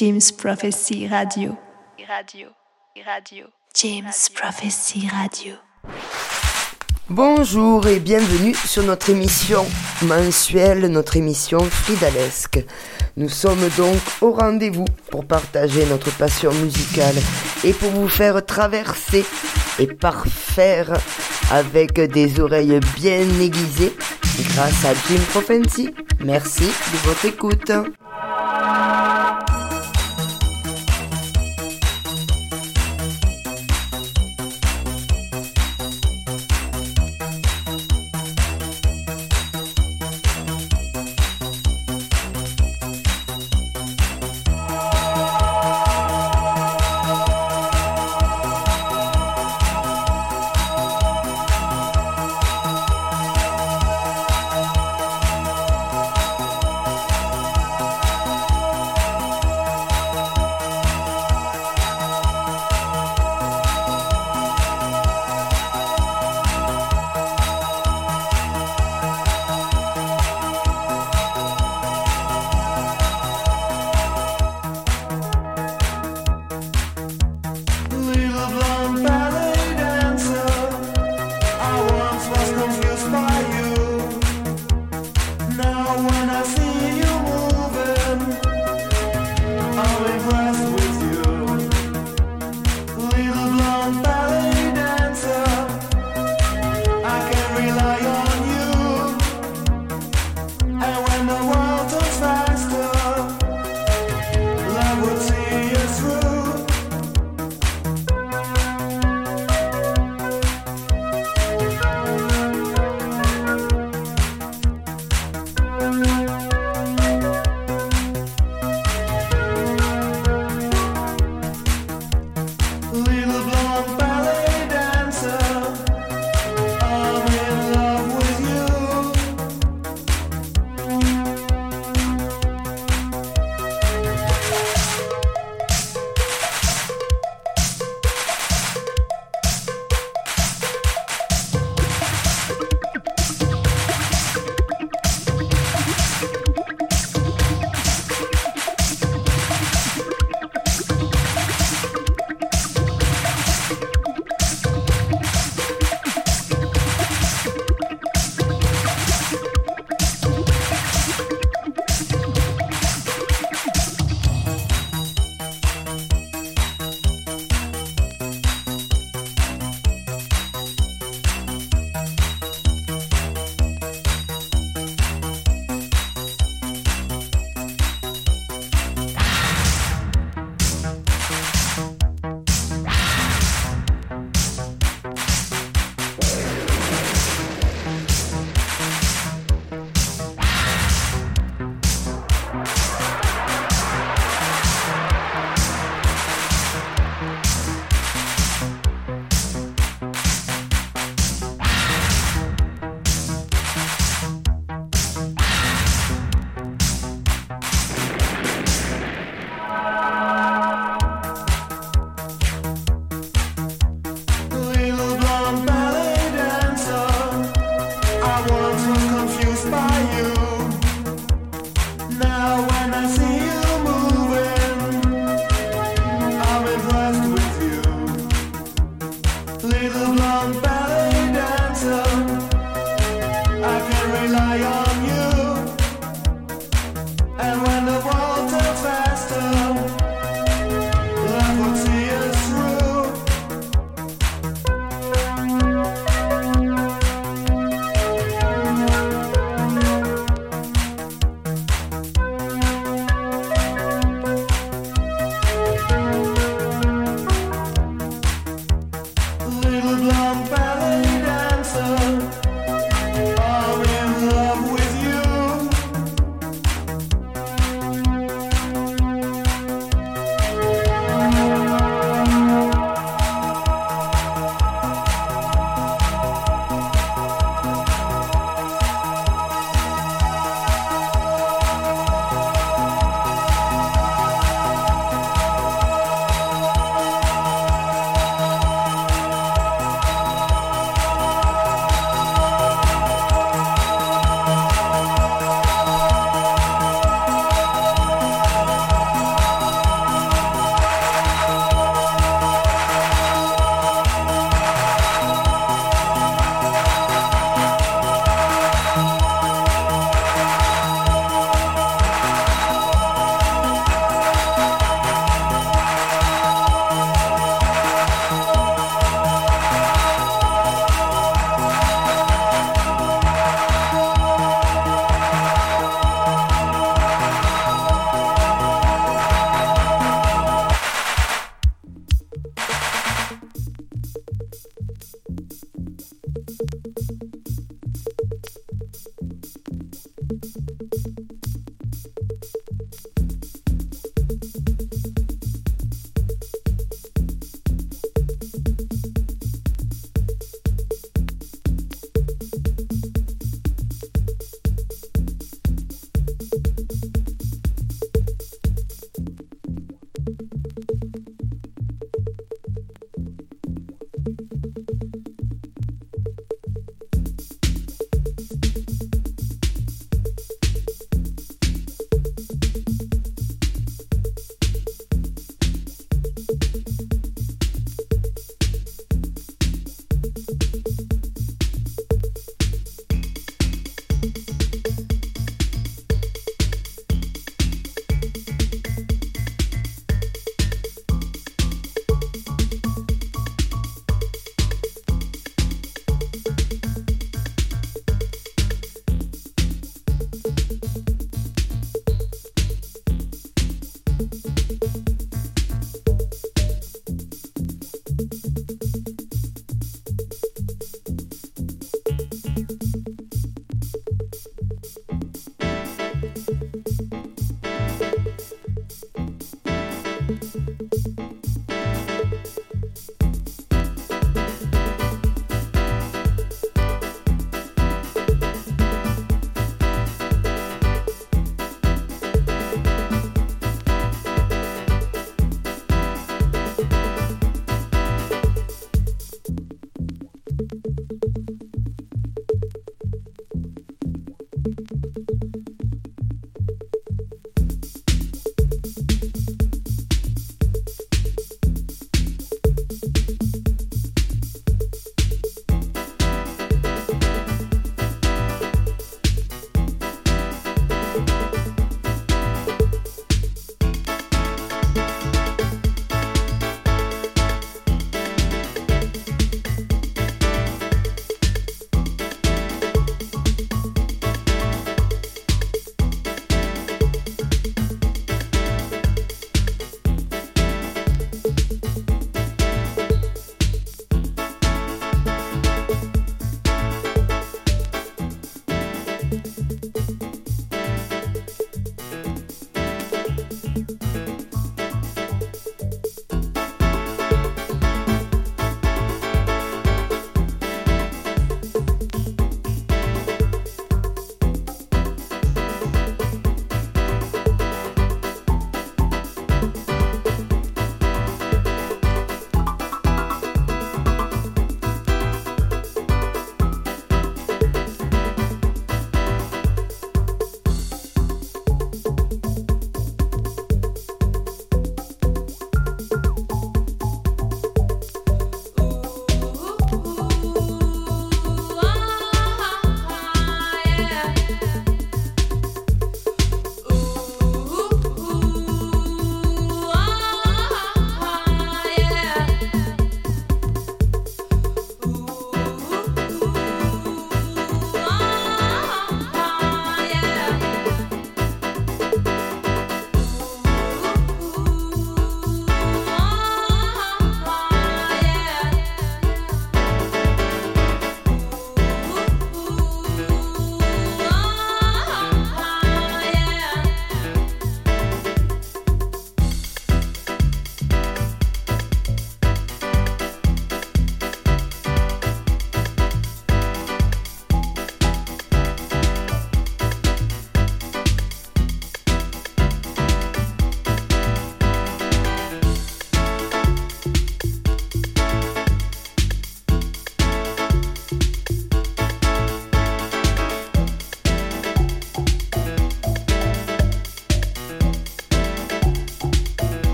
James Prophecy Radio. Radio. Radio. James Prophecy Radio. Bonjour et bienvenue sur notre émission mensuelle, notre émission Fridalesque. Nous sommes donc au rendez-vous pour partager notre passion musicale et pour vous faire traverser et parfaire avec des oreilles bien aiguisées grâce à Jim Prophecy. Merci de votre écoute.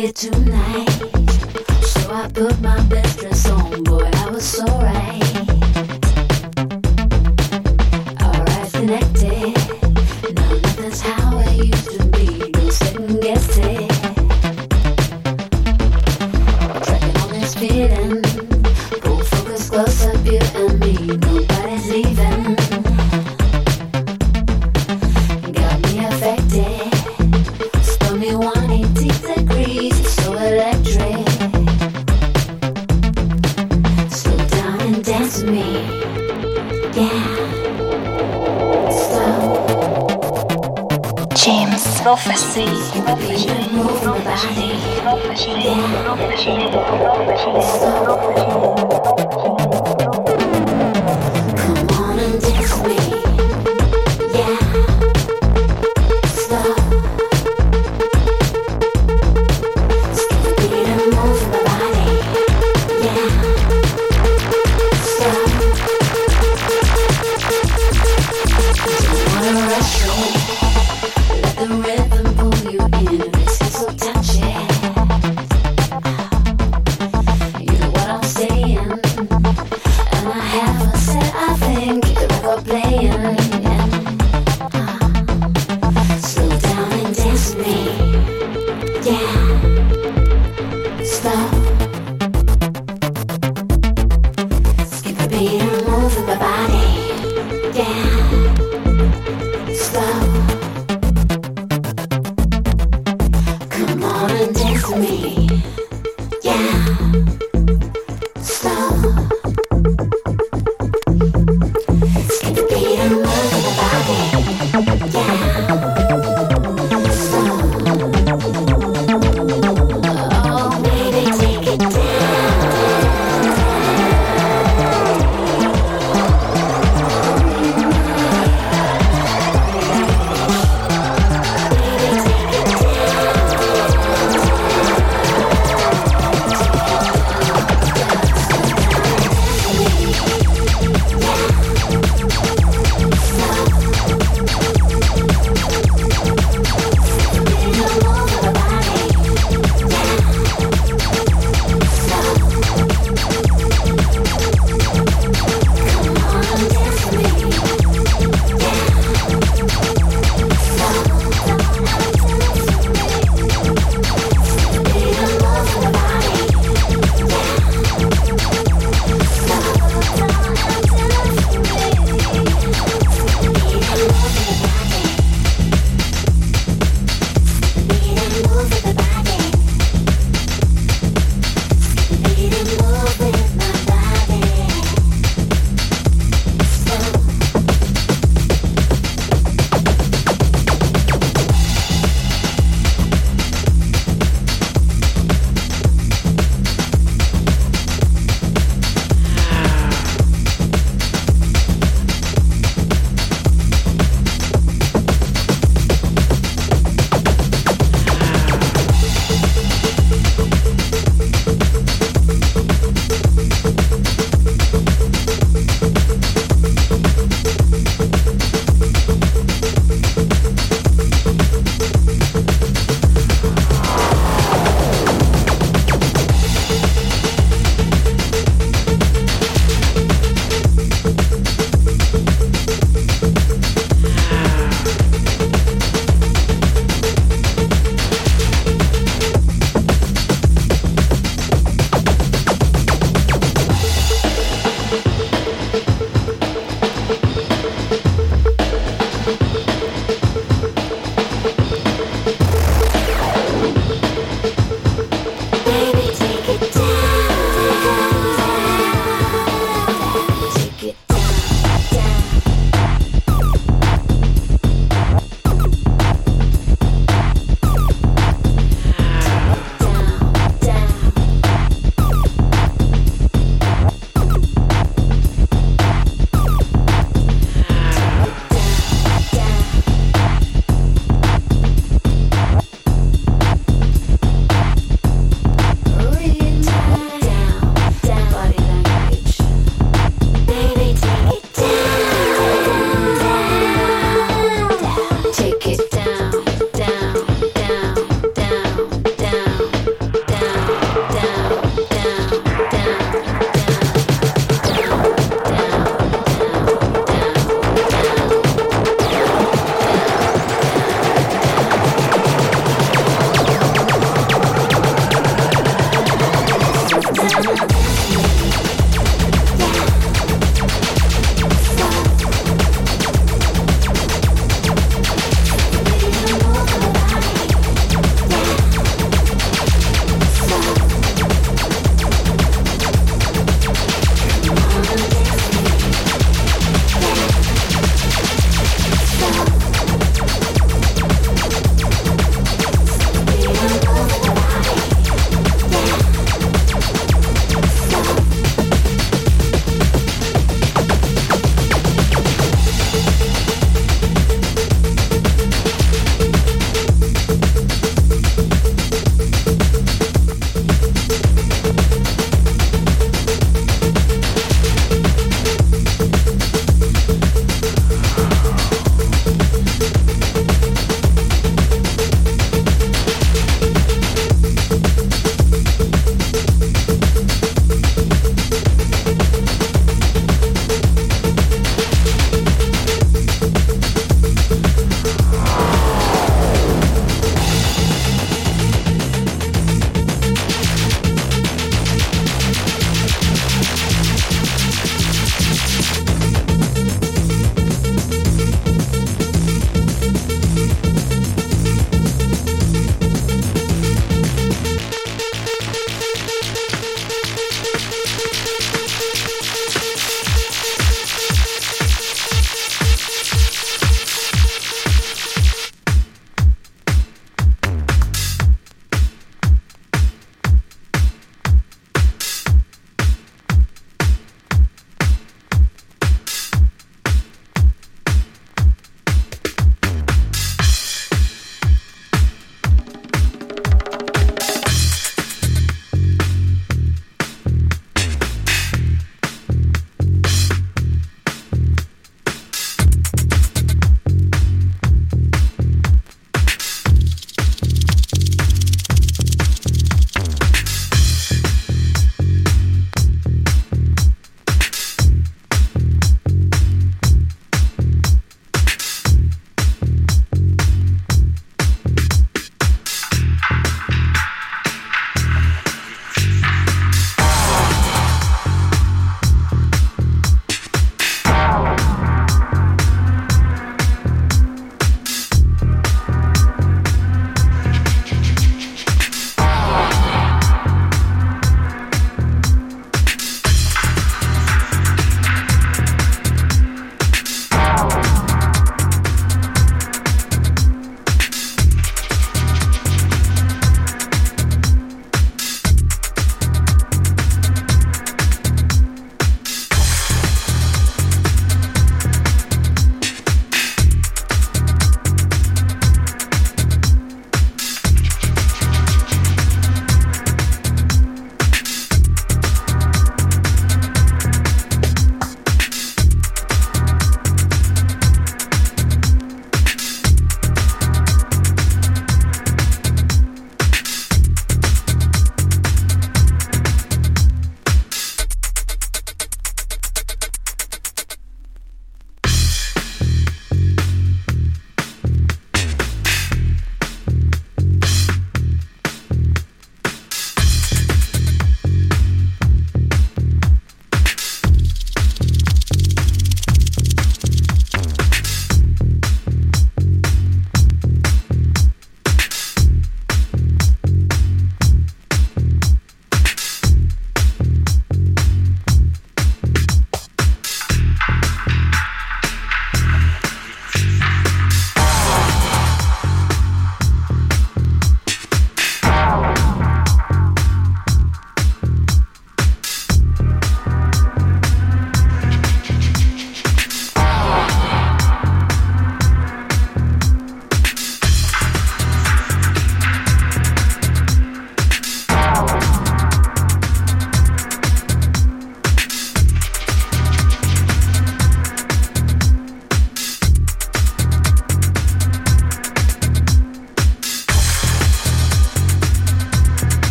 here tonight.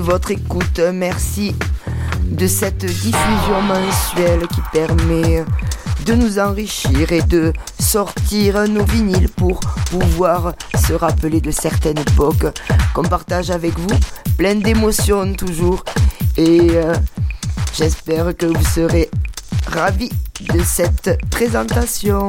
De votre écoute, merci de cette diffusion mensuelle qui permet de nous enrichir et de sortir nos vinyles pour pouvoir se rappeler de certaines époques qu'on partage avec vous, plein d'émotions toujours. Et euh, j'espère que vous serez ravis de cette présentation.